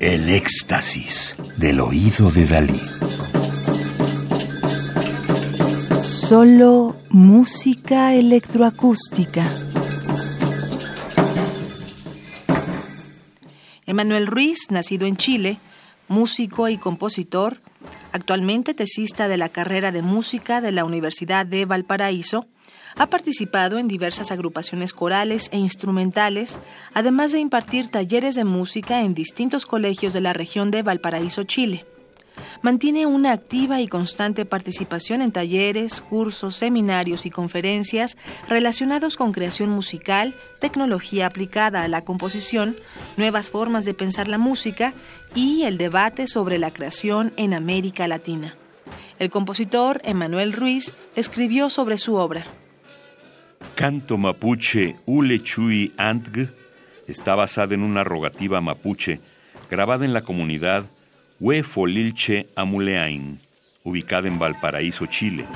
El éxtasis del oído de Dalí. Solo música electroacústica. Emanuel Ruiz, nacido en Chile, músico y compositor, actualmente tesista de la carrera de música de la Universidad de Valparaíso, ha participado en diversas agrupaciones corales e instrumentales, además de impartir talleres de música en distintos colegios de la región de Valparaíso, Chile. Mantiene una activa y constante participación en talleres, cursos, seminarios y conferencias relacionados con creación musical, tecnología aplicada a la composición, nuevas formas de pensar la música y el debate sobre la creación en América Latina. El compositor Emanuel Ruiz escribió sobre su obra. Canto mapuche Ule Chui Antg está basada en una rogativa mapuche grabada en la comunidad Huefolilche Amuleain, ubicada en Valparaíso, Chile.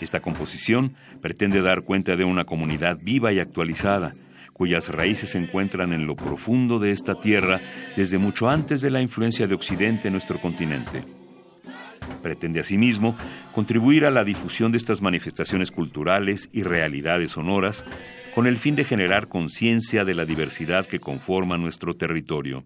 Esta composición pretende dar cuenta de una comunidad viva y actualizada, cuyas raíces se encuentran en lo profundo de esta tierra desde mucho antes de la influencia de Occidente en nuestro continente. Pretende asimismo contribuir a la difusión de estas manifestaciones culturales y realidades sonoras con el fin de generar conciencia de la diversidad que conforma nuestro territorio.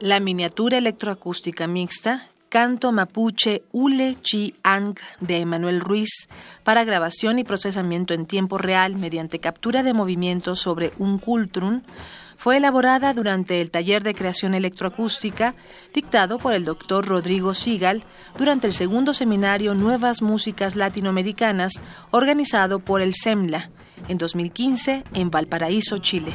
La miniatura electroacústica mixta Canto Mapuche Ule Chi Ang de Emanuel Ruiz para grabación y procesamiento en tiempo real mediante captura de movimientos sobre un cultrun fue elaborada durante el taller de creación electroacústica dictado por el doctor Rodrigo Sigal durante el segundo seminario Nuevas Músicas Latinoamericanas organizado por el SEMLA en 2015 en Valparaíso, Chile.